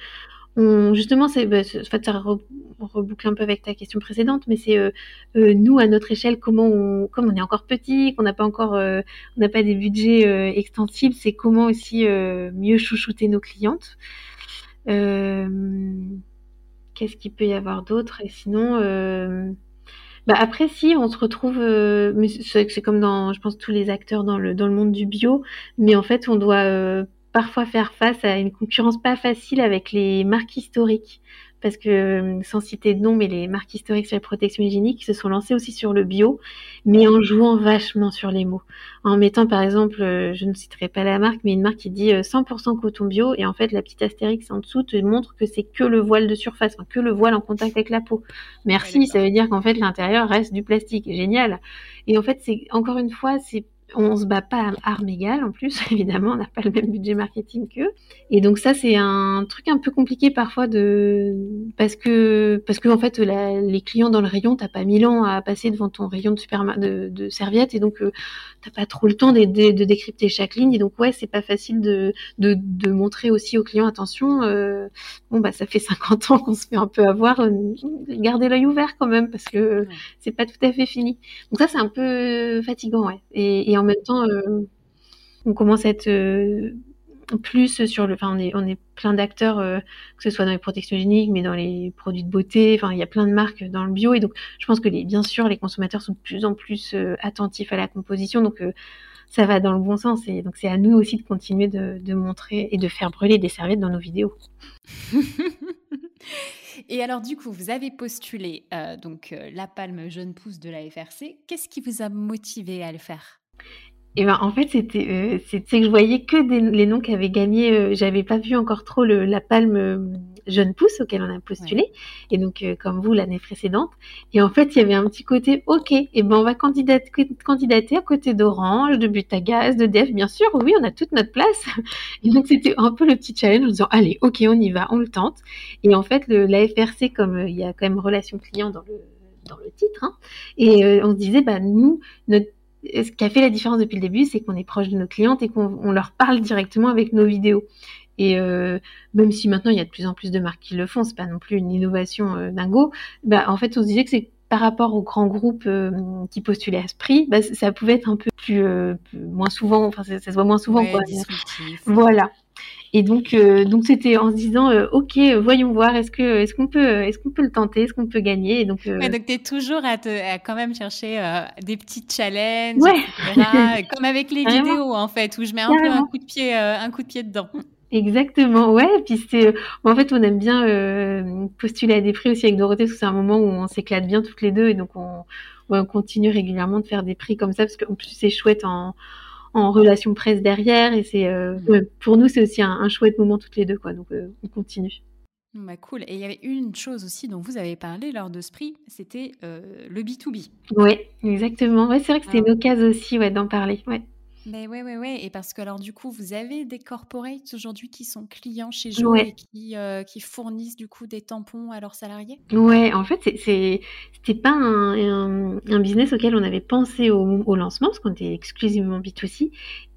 justement, c'est, bah, en fait, ça reboucle un peu avec ta question précédente, mais c'est euh, euh, nous à notre échelle, comment on, comme on est encore petit, qu'on n'a pas encore, euh, on n'a pas des budgets extensibles, c'est comment aussi mieux chouchouter nos clientes. Qu'est-ce qu'il peut y avoir d'autre? Et sinon, bah après si, on se retrouve, mais c'est comme dans, je pense tous les acteurs dans le dans le monde du bio, mais en fait, on doit parfois faire face à une concurrence pas facile avec les marques historiques. Parce que, euh, sans citer de nom, mais les marques historiques sur les protections hygiéniques se sont lancées aussi sur le bio, mais en jouant vachement sur les mots. En mettant, par exemple, euh, je ne citerai pas la marque, mais une marque qui dit 100% euh, coton bio, et en fait, la petite astérix en dessous te montre que c'est que le voile de surface, que le voile en contact avec la peau. Merci, ça veut dire qu'en fait, l'intérieur reste du plastique. Génial. Et en fait, c'est, encore une fois, c'est on se bat pas à armes égales en plus, évidemment, on n'a pas le même budget marketing qu'eux. Et donc ça, c'est un truc un peu compliqué parfois de parce que parce que en fait, les clients dans le rayon, t'as pas mille ans à passer devant ton rayon de super de, de serviettes et donc tu euh, t'as pas trop le temps de, de, décrypter chaque ligne. Et donc ouais, c'est pas facile de, de, montrer aussi aux clients attention. Euh, bon bah ça fait 50 ans qu'on se fait un peu avoir, euh, gardez l'œil ouvert quand même parce que c'est pas tout à fait fini. Donc ça c'est un peu fatigant ouais. Et, et en même temps, euh, on commence à être euh, plus sur le. Enfin, on est, plein d'acteurs, euh, que ce soit dans les protections hygiéniques, mais dans les produits de beauté. Enfin, il y a plein de marques dans le bio. Et donc, je pense que les, bien sûr, les consommateurs sont de plus en plus attentifs à la composition. Donc, ça va dans le bon sens. Et donc, c'est à nous aussi de continuer de, de montrer et de faire brûler des serviettes dans nos vidéos. Et alors, du coup, vous avez postulé donc la palme jeune pousse de la FRC. Qu'est-ce qui vous a motivé à le faire? Et ben en fait c'était euh, c'est que je voyais que des, les noms qui avaient gagné euh, j'avais pas vu encore trop le, la palme euh, jeune pousse auquel on a postulé. Et donc euh, comme vous l'année précédente. Et en fait il y avait un petit côté ok et ben on va candidater, candidater à côté d'Orange de Butagaz de Def. Bien sûr oui on a toute notre place. Et donc c'était un peu le petit challenge en disant allez ok on y va on le tente. Et en fait le, la FRC comme il y a quand même relation client dans le dans le titre hein, et on se disait bah nous notre ce qui a fait la différence depuis le début, c'est qu'on est proche de nos clientes et qu'on leur parle directement avec nos vidéos. Et euh, même si maintenant il y a de plus en plus de marques qui le font, c'est pas non plus une innovation euh, dingo. Bah, en fait, on se disait que c'est par rapport aux grands groupes euh, qui postulaient à ce prix, bah, ça pouvait être un peu plus, moins souvent, enfin ça, se voit moins souvent. quoi. Voilà. Et donc, euh, donc c'était en se disant, euh, ok, voyons voir, est-ce que, est-ce qu'on peut, est-ce qu'on peut le tenter, est-ce qu'on peut gagner. Et donc, euh... donc tu es toujours à, te, à, quand même chercher euh, des petits challenges, etc., comme avec les vidéos en fait, où je mets un peu un coup de pied, un coup de pied dedans. Exactement, ouais. Et puis c'est, en fait, on aime bien postuler à des prix aussi avec Dorothée, parce que c'est un moment où on s'éclate bien toutes les deux, et donc on, on continue régulièrement de faire des prix comme ça, parce qu'en plus c'est chouette en en relation presse derrière. Et c'est euh, pour nous, c'est aussi un, chouette moment toutes les deux, quoi. Donc euh, on continue. Bah cool. Et il y avait une chose aussi dont vous avez parlé lors de ce prix, c'était euh, le B2B. Oui, exactement. Ouais, c'est vrai que c'était une occasion aussi ouais, d'en parler. Ouais. Mais ouais, ouais, ouais. Et parce que alors du coup, vous avez des corporates aujourd'hui qui sont clients chez Jo et qui, euh, qui fournissent du coup des tampons à leurs salariés? Ouais, en fait, c'est c'était pas un, un, business auquel on avait pensé au, au lancement parce qu'on était exclusivement B2C.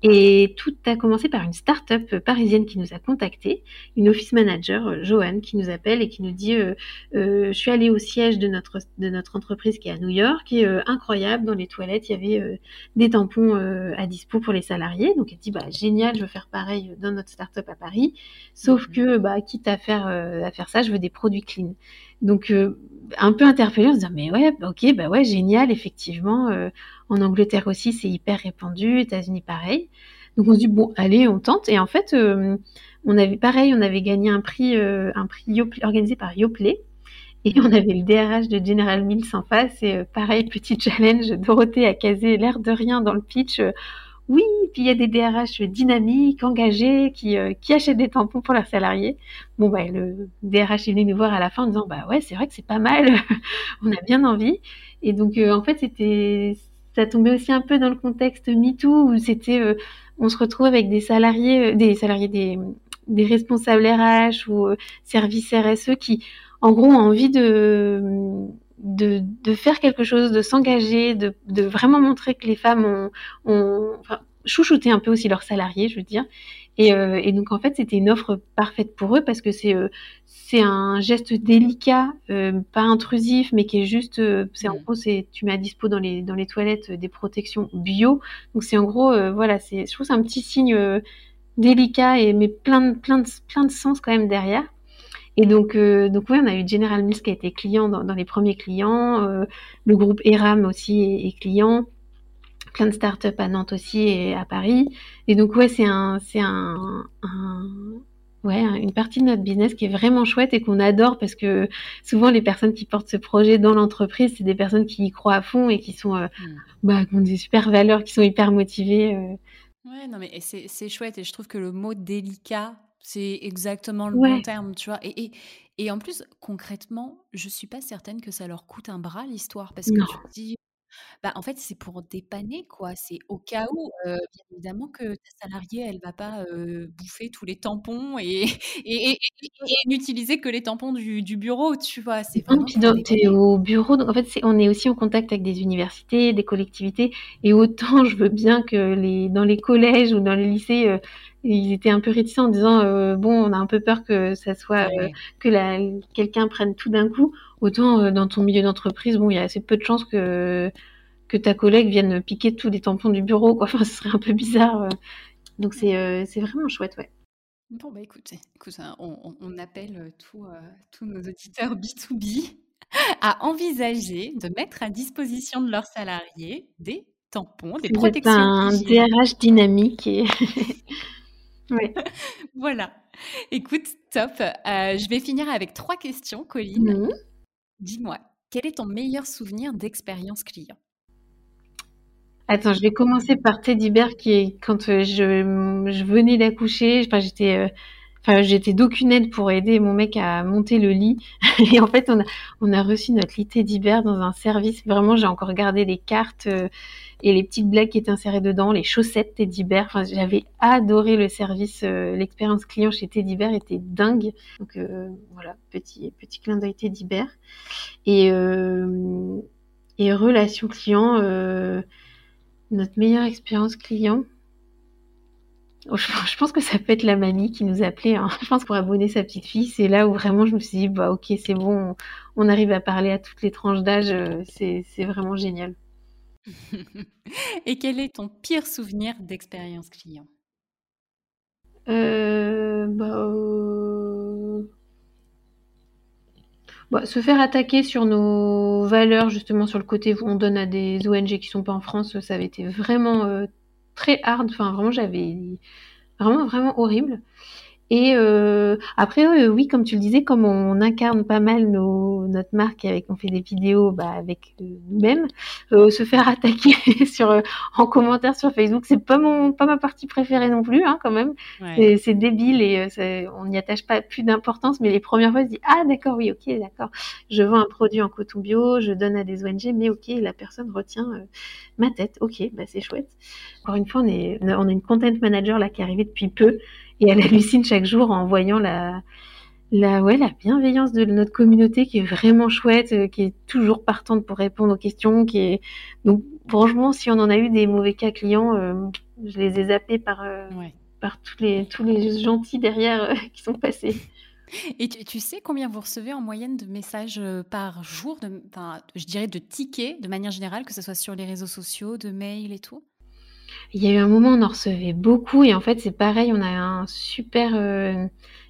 Et tout a commencé par une start-up parisienne qui nous a contactés, une office manager, euh, Joanne, qui nous appelle et qui nous dit euh, euh, Je suis allée au siège de notre, de notre entreprise qui est à New York, est euh, incroyable. Dans les toilettes, il y avait euh, des tampons à dispo pour les salariés. Donc elle dit bah, Génial, je veux faire pareil dans notre start-up à Paris. Sauf mhm. que, bah, quitte à faire, à faire ça, je veux des produits clean. Donc, un peu interpellée en se disant Mais ouais, ok, bah ouais, génial, effectivement. en Angleterre aussi, c'est hyper répandu, États-Unis pareil. Donc on se dit bon, allez, on tente. Et en fait, on avait pareil, on avait gagné un prix, un prix organisé par Yoplait. Et on avait le DRH de General Mills en face. Et pareil, petit challenge, Dorothée a casé l'air de rien dans le pitch oui, puis il y a des DRH dynamiques, engagés, qui, euh, qui achètent des tampons pour leurs salariés. Bon, bah, le DRH est venu nous voir à la fin en disant, bah ouais, c'est vrai que c'est pas mal, on a bien envie. Et donc, euh, en fait, c'était, ça tombait aussi un peu dans le contexte MeToo où c'était, euh, on se retrouve avec des salariés, des salariés, des, des responsables RH ou services RSE qui, en gros, ont envie de de, de, faire quelque chose, de s'engager, de, de, vraiment montrer que les femmes ont, ont enfin, chouchouté un peu aussi leurs salariés, je veux dire. Et, euh, et donc en fait, c'était une offre parfaite pour eux parce que c'est euh, c'est un geste délicat, euh, pas intrusif, mais qui est juste, c'est en mm. gros, c'est tu mets à dispo dans les dans les toilettes des protections bio. Donc c'est en gros, voilà, c'est je trouve c'est un petit signe délicat et mais plein de plein de plein de sens quand même derrière. Et donc, euh, donc oui, on a eu General Mills qui a été client dans, dans les premiers clients, euh, le groupe Eram aussi est, est, client, plein de startups à Nantes aussi et à Paris. Et donc ouais, c'est un, c'est un, un, ouais, une partie de notre business qui est vraiment chouette et qu'on adore parce que souvent les personnes qui portent ce projet dans l'entreprise, c'est des personnes qui y croient à fond et qui sont, euh, mmh. bah, qui ont des super valeurs, qui sont hyper motivées. Ouais, non mais c'est chouette et je trouve que le mot délicat c'est exactement le bon terme, tu vois. Et, et, et, en plus, concrètement, je suis pas certaine que ça leur coûte un bras l'histoire, parce que tu te dis, bah, en fait, c'est pour dépanner, quoi. C'est au cas où, bien évidemment, que ta salariée, elle va pas bouffer tous les tampons et, et, n'utiliser que les tampons du, du bureau, tu vois. C'est vraiment. es au bureau, donc en fait, on est aussi en contact avec des universités, des collectivités, et autant je veux bien que les, dans les collèges ou dans les lycées, ils étaient un peu réticents en disant euh, bon on a un peu peur que ça soit euh, que quelqu'un prenne tout d'un coup. Autant euh, dans ton milieu d'entreprise bon il y a assez peu de chances que que ta collègue vienne piquer tous les tampons du bureau quoi. Enfin ce serait un peu bizarre donc c'est c'est vraiment chouette ouais. Bon bah écoute, écoute on, on, appelle tous nos auditeurs B2B à envisager de mettre à disposition de leurs salariés des tampons, des protections. un DRH dynamique et Oui. voilà. Écoute, top. Euh, je vais finir avec trois questions, Colline. Mmh. Dis-moi, quel est ton meilleur souvenir d'expérience client? Attends, je vais commencer par Teddy Bear qui est quand euh, je, je venais d'accoucher. J'étais euh, Enfin, j'étais d'aucune aide pour aider mon mec à monter le lit. Et en fait, on a, on a reçu notre lit Teddy Bear dans un service. Vraiment, j'ai encore gardé les cartes euh, et les petites blagues qui étaient insérées dedans, les chaussettes Teddy Bear. Enfin, j'avais adoré le service, euh, l'expérience client chez Teddy Bear était dingue. Donc euh, voilà, petit petit clin d'œil Teddy Bear. Et et relation client, notre meilleure expérience client. Oh, je, pense que ça peut être la mamie qui nous appelait. Hein. Je pense pour abonner sa petite fille, c'est là où vraiment je me suis dit, bah ok, c'est bon, on arrive à parler à toutes les tranches d'âge, euh, c'est vraiment génial. Et quel est ton pire souvenir d'expérience client? Euh, bah, euh, bah, se faire attaquer sur nos valeurs, justement sur le côté où on donne à des ONG qui sont pas en France, ça avait été vraiment très hard. Enfin, vraiment, j'avais vraiment, vraiment horrible. Et euh, après, oui, comme tu le disais, comme on incarne pas mal nos, notre marque avec, on fait des vidéos bah, avec nous-mêmes, euh, se faire attaquer sur euh, en commentaire sur Facebook, c'est pas mon, pas ma partie préférée non plus, hein, quand même. C'est débile et on n'y attache pas plus d'importance. Mais les premières fois, je dis ah d'accord, oui, ok, d'accord. Je vends un produit en coton bio, je donne à des ONG, mais ok, la personne retient ma tête. Ok, bah c'est chouette. Encore une fois, on est, on a une content manager là qui est arrivée depuis peu et elle hallucine chaque jour en voyant la, la, ouais, la bienveillance de notre communauté qui est vraiment chouette, euh, qui est toujours partante pour répondre aux questions, qui est donc franchement, si on en a eu des mauvais cas clients, euh, je les ai zappés par euh, par tous les tous les gentils derrière qui sont passés. Et tu, sais combien vous recevez en moyenne de messages par jour, de, je dirais de tickets de manière générale, que ce soit sur les réseaux sociaux, de mails et tout? Il y a eu un moment, on en recevait beaucoup et en fait, c'est pareil, on a un super, euh,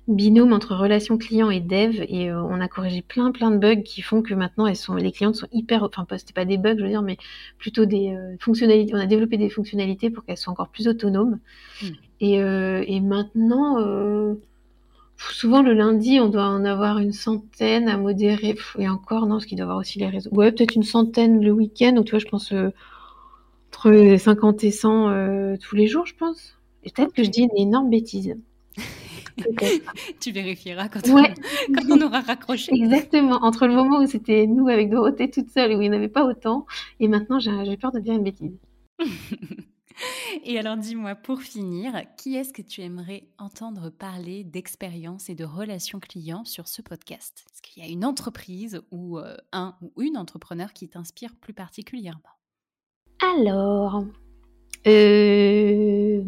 binôme entre relations clients et dev et euh, on a corrigé plein plein de bugs qui font que maintenant elles sont les clientes sont hyper enfin pas c'était pas des bugs je veux dire mais plutôt des euh, fonctionnalités on a développé des fonctionnalités pour qu'elles soient encore plus autonomes. Hmm. et, et, maintenant souvent le lundi on doit en avoir une centaine à modérer. Et encore non parce qu'il doit y avoir aussi les réseaux. Ouais peut-être une centaine le week-end. Ou tu vois je pense entre 50 et 100 tous les jours je pense. Peut-être que je dis une énorme bêtise. Tu vérifieras quand, on, aura raccroché. Exactement. Entre le moment où c'était nous avec Dorothée toute seule et où il n'y en avait pas autant, et maintenant j'ai peur de dire une bêtise. et alors dis-moi, pour finir, qui est-ce que tu aimerais entendre parler d'expérience et de relations clients sur ce podcast? Est-ce qu'il y a une entreprise ou euh, un ou une entrepreneur qui t'inspire plus particulièrement? Alors, euh,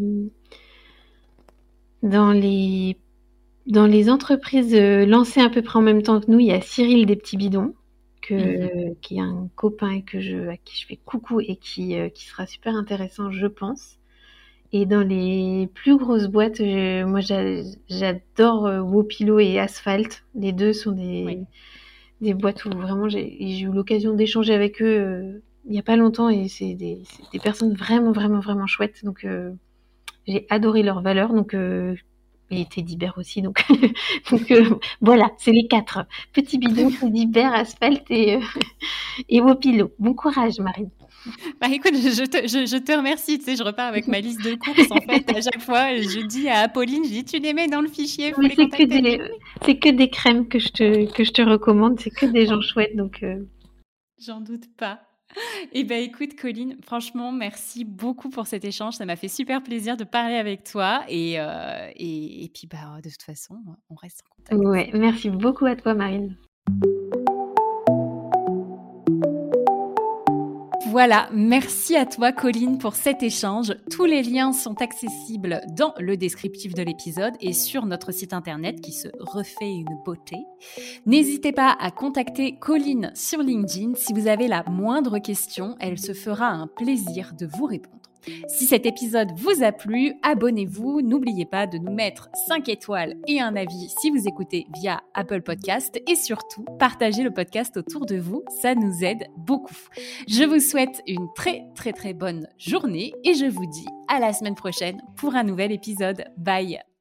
dans les, dans les entreprises euh, lancées à peu près en même temps que nous, il y a Cyril des petits bidons, que, mhm. qui est un copain et que je, à qui je fais coucou et qui, euh, qui sera super intéressant, je pense. Et dans les plus grosses boîtes, moi j'adore Wopilo et Asphalt. Les deux sont des, des boîtes où vraiment j'ai eu l'occasion d'échanger avec eux il n'y a pas longtemps et c'est des, des, personnes vraiment, vraiment, vraiment chouettes. Donc j'ai adoré leurs valeurs, donc euh, et Teddy Bear aussi, donc, donc euh, voilà, c'est les quatre. Petit bidon, Teddy Bear, Asphalte et, euh, et Wopilo. Bon courage, Marine. Bah écoute, je te, je, te, remercie. Tu sais, je repars avec ma liste de courses. En fait, à chaque fois, je dis à Apolline, je dis, tu les mets dans le fichier. c'est que, des, que des crèmes que je te, que je te recommande. C'est que des gens chouettes. Donc, euh. J'en doute pas. Eh bien, écoute, Colline, franchement, merci beaucoup pour cet échange. Ça m'a fait super plaisir de parler avec toi. Et, euh, et, puis, bah, de toute façon, on reste en contact. Ouais, merci beaucoup à toi, Marine. Voilà, merci à toi Colline pour cet échange. Tous les liens sont accessibles dans le descriptif de l'épisode et sur notre site internet qui se refait une beauté. N'hésitez pas à contacter Colline sur LinkedIn si vous avez la moindre question, elle se fera un plaisir de vous répondre. Si cet épisode vous a plu, abonnez-vous. N'oubliez pas de nous mettre 5 étoiles et un avis si vous écoutez via Apple Podcast. Et surtout, partagez le podcast autour de vous. Ça nous aide beaucoup. Je vous souhaite une très très très bonne journée et je vous dis à la semaine prochaine pour un nouvel épisode. Bye